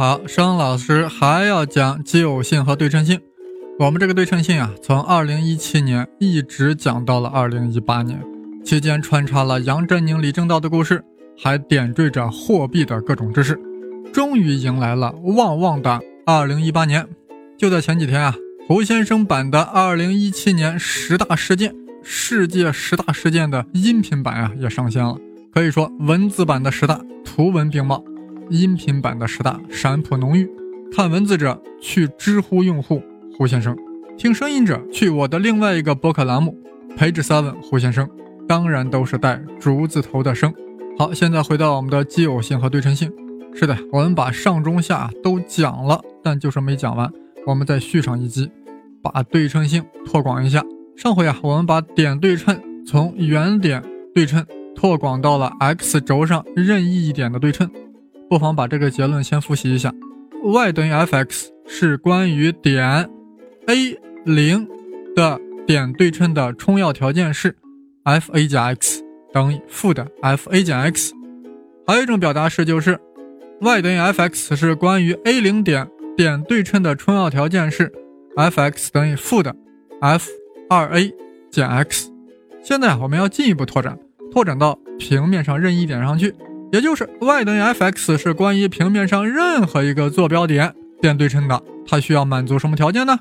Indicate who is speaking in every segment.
Speaker 1: 好，商老师还要讲奇偶性和对称性。我们这个对称性啊，从二零一七年一直讲到了二零一八年，期间穿插了杨振宁、李政道的故事，还点缀着货币的各种知识，终于迎来了旺旺的二零一八年。就在前几天啊，胡先生版的二零一七年十大事件，世界十大事件的音频版啊也上线了，可以说文字版的十大，图文并茂。音频版的十大闪普浓郁，看文字者去知乎用户胡先生，听声音者去我的另外一个播客栏目陪着 seven 胡先生，当然都是带竹字头的声。好，现在回到我们的奇偶性和对称性。是的，我们把上中下都讲了，但就是没讲完，我们再续上一集，把对称性拓广一下。上回啊，我们把点对称从原点对称拓广到了 x 轴上任意一点的对称。不妨把这个结论先复习一下：y 等于 f(x) 是关于点 a 零的点对称的充要条件是 f(a 加 x) 等于负的 f(a 减 x)。还有一种表达式就是 y 等于 f(x) 是关于 a 零点点对称的充要条件是 f(x) 等于负的 f(2a 减 x)。现在我们要进一步拓展，拓展到平面上任意点上去。也就是 y 等于 f(x) 是关于平面上任何一个坐标点点对称的，它需要满足什么条件呢？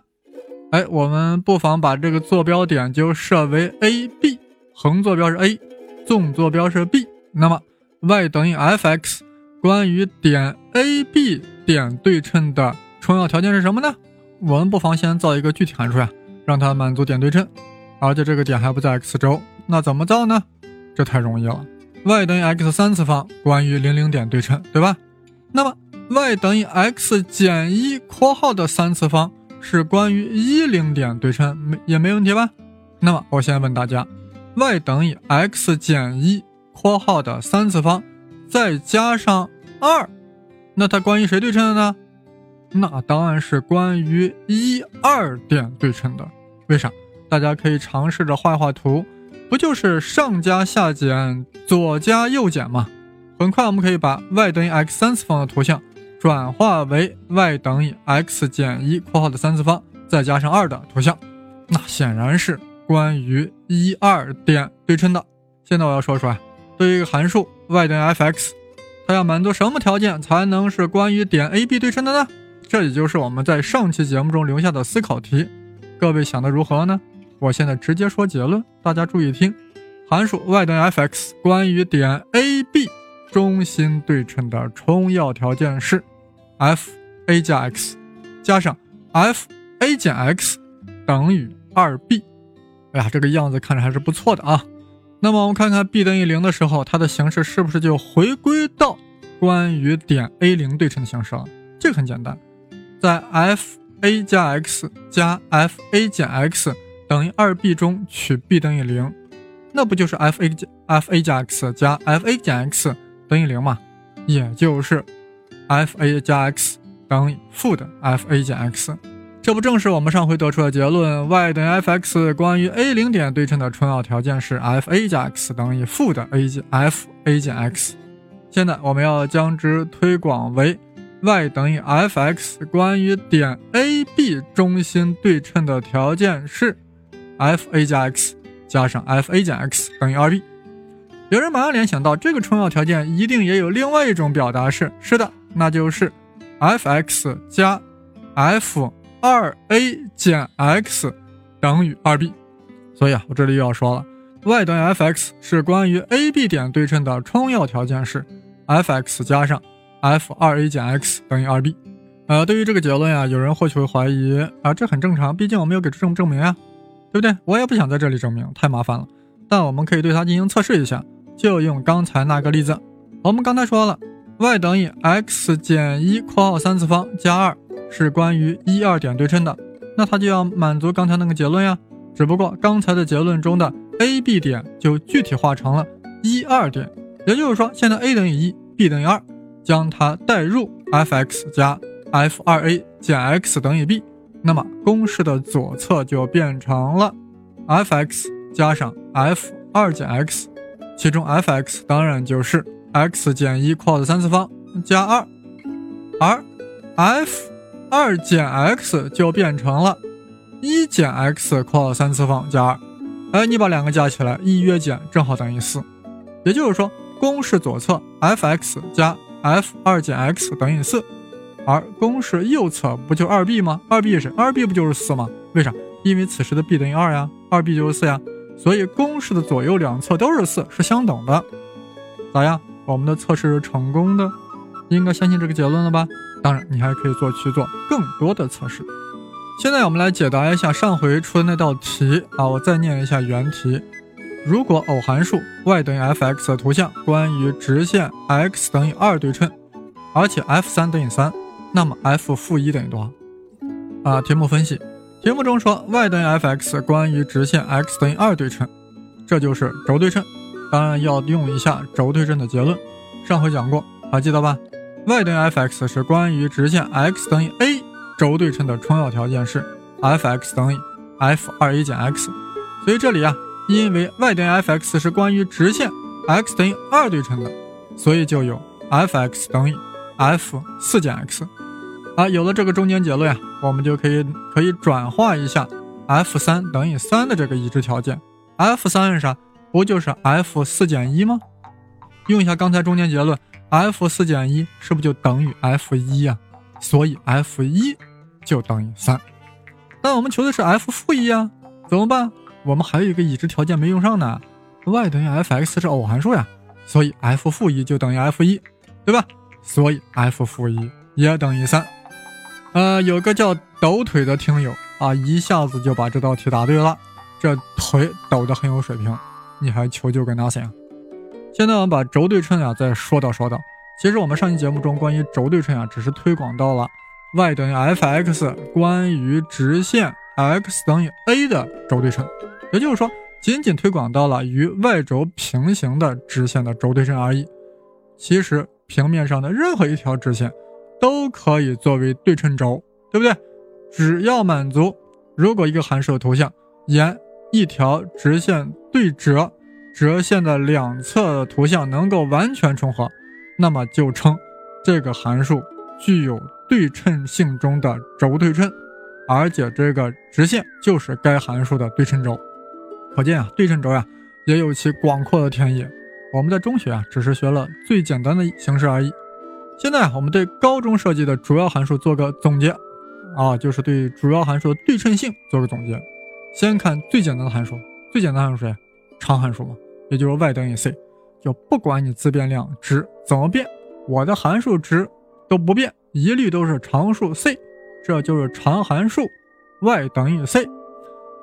Speaker 1: 哎，我们不妨把这个坐标点就设为 a、b，横坐标是 a，纵坐标是 b。那么 y 等于 f(x) 关于点 a、b 点对称的充要条件是什么呢？我们不妨先造一个具体函数呀，让它满足点对称，而且这个点还不在 x 轴。那怎么造呢？这太容易了。Y 等于 x 三次方关于零零点对称，对吧？那么 y 等于 x 减一括号的三次方是关于一零点对称，没也没问题吧？那么我先问大家，y 等于 x 减一括号的三次方再加上二，那它关于谁对称的呢？那当然是关于一二点对称的。为啥？大家可以尝试着画画图。不就是上加下减，左加右减吗？很快我们可以把 y 等于 x 三次方的图像转化为 y 等于 x 减一括号的三次方再加上二的图像，那显然是关于一二点对称的。现在我要说出来，对于一个函数 y 等于 f(x)，它要满足什么条件才能是关于点 a、b 对称的呢？这也就是我们在上期节目中留下的思考题，各位想的如何呢？我现在直接说结论，大家注意听。函数 y 等于 f(x) 关于点 a、b 中心对称的充要条件是 f(a 加 x) 加上 f(a 减 x) 等于 2b。哎呀，这个样子看着还是不错的啊。那么我们看看 b 等于零的时候，它的形式是不是就回归到关于点 a 零对称的形式了？这个很简单，在 f(a 加 x) 加 f(a 减 x) 等于二 b 中取 b 等于零，那不就是 f a 加 f a 加 x 加 f a 减 x 等于零吗？也就是 f a 加 x 等于负的 f a 减 x，这不正是我们上回得出的结论？y 等于 f x 关于 a 零点对称的重要条件是 f a 加 x 等于负的 a 减 f a 减 x。现在我们要将之推广为 y 等于 f x 关于点 a b 中心对称的条件是。F(a 加 x) 加上 f(a 减 x) 等于 2b。有人马上联想到，这个充要条件一定也有另外一种表达式。是的，那就是 f(x) 加 f(2a 减 x) 等于 2b。所以啊，我这里又要说了，y 等于 f(x) 是关于 a、b 点对称的充要条件是 f(x) 加上 f(2a 减 x) 等于 2b。呃，对于这个结论呀，有人或许会怀疑啊，这很正常，毕竟我没有给出证证明啊。对不对？我也不想在这里证明，太麻烦了。但我们可以对它进行测试一下。就用刚才那个例子。我们刚才说了，y 等于 x 减一（括号三次方）加二是关于一二点对称的，那它就要满足刚才那个结论呀。只不过刚才的结论中的 A、B 点就具体化成了一二点，也就是说，现在 A 等于一，B 等于二，将它代入 f(x) 加 f 二 a 减 x 等于 b，那么公式的左侧就变成了 f(x) 加上 f 二减 x，其中 f(x) 当然就是 x 减一括号的三次方加二，而 f 二减 x 就变成了。一减 x 括号三次方加二，哎，你把两个加起来，一约减正好等于四，也就是说，公式左侧 f(x) 加 f 二减 x 等于四，而公式右侧不就二 b 吗？二 b 是二 b 不就是四吗？为啥？因为此时的 b 等于二呀，二 b 就是四呀，所以公式的左右两侧都是四，是相等的。咋样？我们的测试成功的，应该相信这个结论了吧？当然，你还可以做去做更多的测试。现在我们来解答一下上回出的那道题啊，我再念一下原题：如果偶函数 y 等于 f(x) 的图像关于直线 x 等于二对称，而且 f 三等于三，那么 f 负一等于多少？啊，题目分析：题目中说 y 等于 f(x) 关于直线 x 等于二对称，这就是轴对称，当然要用一下轴对称的结论。上回讲过，还记得吧？y 等于 f(x) 是关于直线 x 等于 a。轴对称的充要条件是 f(x) 等于 f 二 a 减 x，所以这里啊，因为 y 等于 f(x) 是关于直线 x 等于二对称的，所以就有 f(x) 等于 f 四减 x。啊，有了这个中间结论啊，我们就可以可以转化一下 f 三等于三的这个已知条件。f 三是啥？不就是 f 四减一吗？用一下刚才中间结论，f 四减一是不是就等于 f 一呀？所以 f 一。就等于三，但我们求的是 f 负一啊，怎么办？我们还有一个已知条件没用上呢，y 等于 f(x) 是偶函数呀，所以 f 负一就等于 f 一，对吧？所以 f 负一也等于三。呃，有个叫抖腿的听友啊，一下子就把这道题答对了，这腿抖得很有水平，你还求救个 nothing？现在我们把轴对称呀再说道说道。其实我们上期节目中关于轴对称啊，只是推广到了。y 等于 f(x) 关于直线 x 等于 a 的轴对称，也就是说，仅仅推广到了与 y 轴平行的直线的轴对称而已。其实，平面上的任何一条直线都可以作为对称轴，对不对？只要满足，如果一个函数的图像沿一条直线对折，折线的两侧的图像能够完全重合，那么就称这个函数具有。对称性中的轴对称，而且这个直线就是该函数的对称轴。可见啊，对称轴呀也有其广阔的田野。我们在中学啊只是学了最简单的形式而已。现在我们对高中设计的主要函数做个总结啊，就是对主要函数的对称性做个总结。先看最简单的函数，最简单函数谁？常函数嘛，也就是 y 等于 c，就不管你自变量值怎么变，我的函数值都不变。一律都是常数 c，这就是常函数 y 等于 c。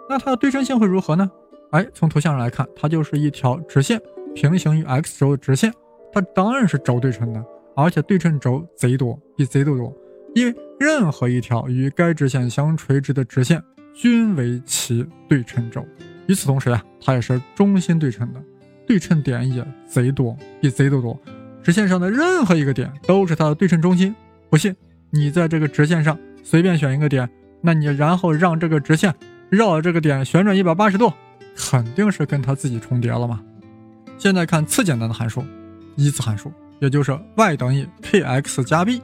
Speaker 1: 那它的对称性会如何呢？哎，从图像上来看，它就是一条直线平行于 x 轴的直线，它当然是轴对称的，而且对称轴贼多，比贼都多。因为任何一条与该直线相垂直的直线均为其对称轴。与此同时啊，它也是中心对称的，对称点也贼多，比贼都多。直线上的任何一个点都是它的对称中心。不信，你在这个直线上随便选一个点，那你然后让这个直线绕这个点旋转一百八十度，肯定是跟它自己重叠了嘛。现在看次简单的函数，一次函数，也就是 y 等于 kx 加 b，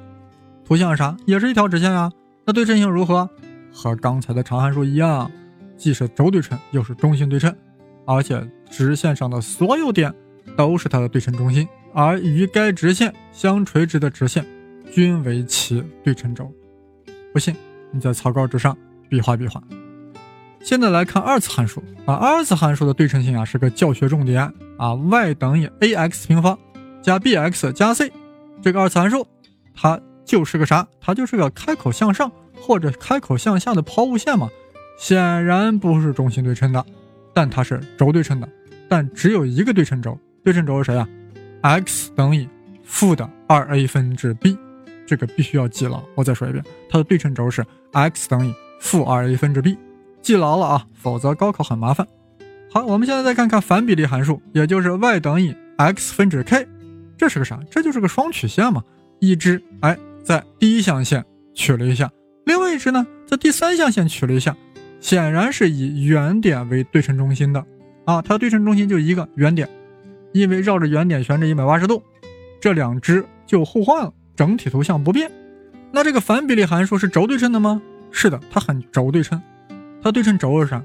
Speaker 1: 图像是啥？也是一条直线啊。那对称性如何？和刚才的常函数一样，既是轴对称，又是中心对称，而且直线上的所有点都是它的对称中心，而与该直线相垂直的直线。均为其对称轴，不信你在草稿纸上比划比划。现在来看二次函数啊，二次函数的对称性啊是个教学重点啊。y 等于 ax 平方加 bx 加 c，这个二次函数它就是个啥？它就是个开口向上或者开口向下的抛物线嘛。显然不是中心对称的，但它是轴对称的，但只有一个对称轴，对称轴是谁啊？x 等于负的二 a 分之 b，这个必须要记牢。我再说一遍，它的对称轴是 x 等于负二 a 分之 b，记牢了啊，否则高考很麻烦。好，我们现在再看看反比例函数，也就是 y 等于 x 分之 k，这是个啥？这就是个双曲线嘛。一只哎在第一象限取了一下，另外一只呢在第三象限取了一下，显然是以原点为对称中心的啊，它的对称中心就一个原点，因为绕着原点旋着一百八十度，这两只就互换了，整体图像不变。那这个反比例函数是轴对称的吗？是的，它很轴对称，它对称轴是啥？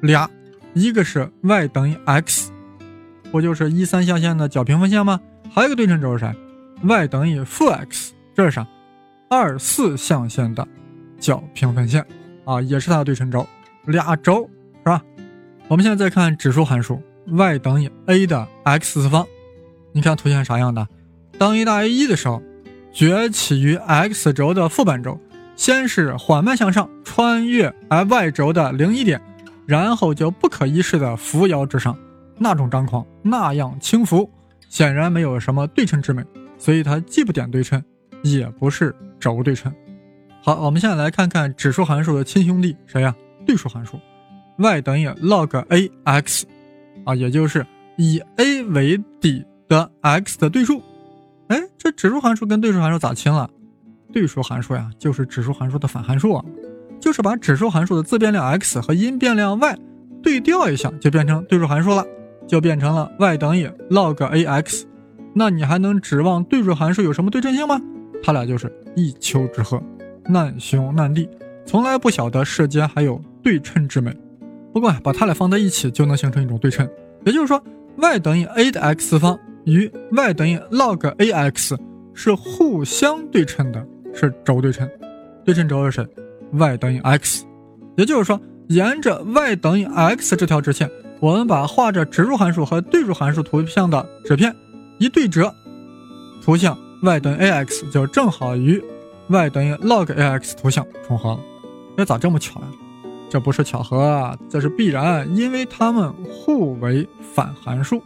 Speaker 1: 俩，一个是 y 等于 x，不就是一三象限的角平分线吗？还有一个对称轴是啥？y 等于负 x，这是啥？二四象限的角平分线啊，也是它的对称轴，俩轴是吧？我们现在再看指数函数，y 等于 a 的 x 次方，你看图形啥样的？当 a 大于一的时候，崛起于 x 轴的负半轴，先是缓慢向上，穿越 y 轴的零一点，然后就不可一世的扶摇直上，那种张狂，那样轻浮，显然没有什么对称之美。所以它既不点对称，也不是轴对称。好，我们现在来看看指数函数的亲兄弟谁呀？对数函数，y 等于 log a x，啊，也就是以 a 为底的 x 的对数。哎，这指数函数跟对数函数咋亲了？对数函数呀，就是指数函数的反函数啊，就是把指数函数的自变量 x 和因变量 y 对调一下，就变成对数函数了，就变成了 y 等于 log a x。那你还能指望对数函数有什么对称性吗？它俩就是一丘之貉，难兄难弟，从来不晓得世间还有对称之美。不过把它俩放在一起就能形成一种对称，也就是说，y 等于 a 的 x 方与 y 等于 log a x 是互相对称的，是轴对称。对称轴是谁？y 等于 x。也就是说，沿着 y 等于 x 这条直线，我们把画着指数函数和对数函数图像的纸片。一对折，图像 y 等于 ax 就正好与 y 等于 log ax 图像重合了。这咋这么巧呀？这不是巧合啊，这是必然，因为它们互为反函数。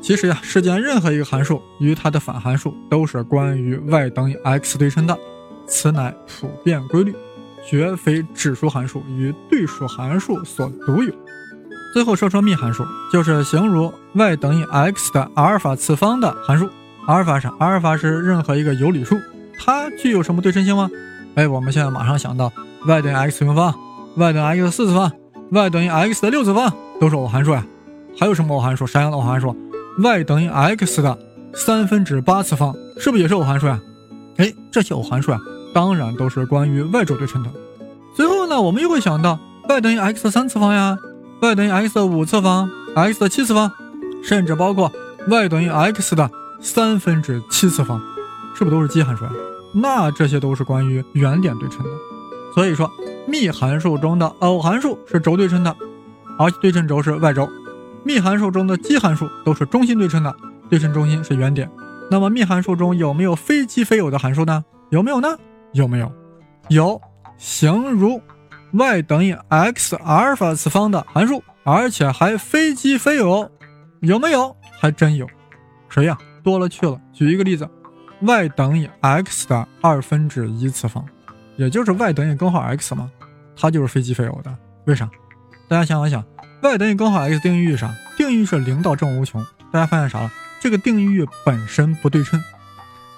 Speaker 1: 其实呀，世间任何一个函数与它的反函数都是关于 y 等于 x 对称的，此乃普遍规律，绝非指数函数与对数函数所独有。最后说说幂函数，就是形如 y 等于 x 的阿尔法次方的函数。阿尔法是？阿尔法是任何一个有理数，它具有什么对称性吗？哎，我们现在马上想到 y 等于 x 平方，y 等于 x 四次方，y 等于 x 的六次方，都是偶函数呀。还有什么偶函数？啥样的偶函数？y 等于 x 的三分之八次方，是不是也是偶函数呀？哎，这些偶函数呀，当然都是关于 y 轴对称的。最后呢，我们又会想到 y 等于 x 的三次方呀。y 等于 x 的五次方，x 的七次方，甚至包括 y 等于 x 的三分之七次方，是不是都是奇函数呀？那这些都是关于原点对称的。所以说，幂函数中的偶函数是轴对称的，而对称轴是 y 轴；幂函数中的奇函数都是中心对称的，对称中心是原点。那么幂函数中有没有非奇非偶的函数呢？有没有呢？有没有？有，形如。y 等于 x 阿尔法次方的函数，而且还非奇非偶，有没有？还真有，谁呀？多了去了。举一个例子，y 等于 x 的二分之一次方，也就是 y 等于根号 x 嘛，它就是非奇非偶的。为啥？大家想一想，y 等于根号 x 定义域啥？定义域是零到正无穷。大家发现啥了？这个定义域本身不对称。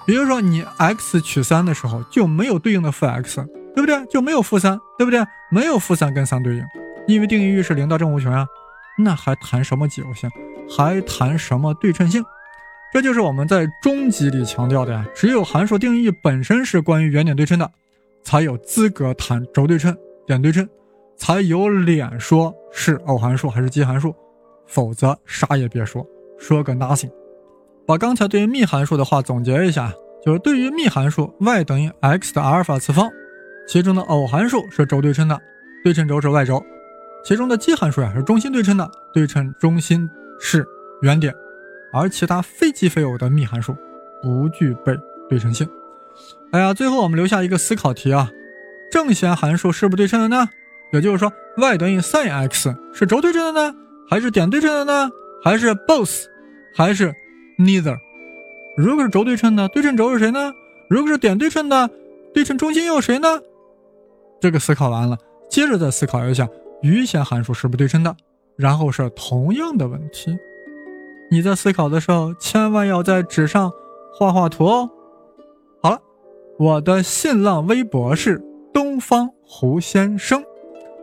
Speaker 1: 比如说你 x 取三的时候就没有对应的负 x。对不对？就没有负三，对不对？没有负三跟三对应，因为定义域是零到正无穷啊，那还谈什么奇偶性？还谈什么对称性？这就是我们在终极里强调的呀。只有函数定义本身是关于原点对称的，才有资格谈轴对称、点对称，才有脸说是偶函数还是奇函数，否则啥也别说，说个 nothing。把刚才对于幂函数的话总结一下，就是对于幂函数 y 等于 x 的阿尔法次方。其中的偶函数是轴对称的，对称轴是 y 轴；其中的奇函数呀是中心对称的，对称中心是原点；而其他非奇非偶的幂函数不具备对称性。哎呀，最后我们留下一个思考题啊：正弦函数是不对称的呢？也就是说，y 等于 sin x 是轴对称的呢，还是点对称的呢？还是 both，还是 neither。如果是轴对称的，对称轴是谁呢？如果是点对称的，对称中心又有谁呢？这个思考完了，接着再思考一下余弦函数是不对称的，然后是同样的问题。你在思考的时候，千万要在纸上画画图哦。好了，我的新浪微博是东方胡先生，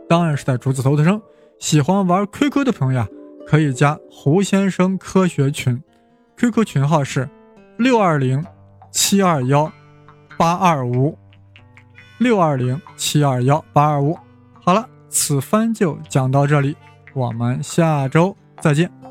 Speaker 1: 当然是在竹子头的生。喜欢玩 QQ 的朋友呀，可以加胡先生科学群，QQ 群号是六二零七二幺八二五六二零七二幺八二五。好了，此番就讲到这里，我们下周再见。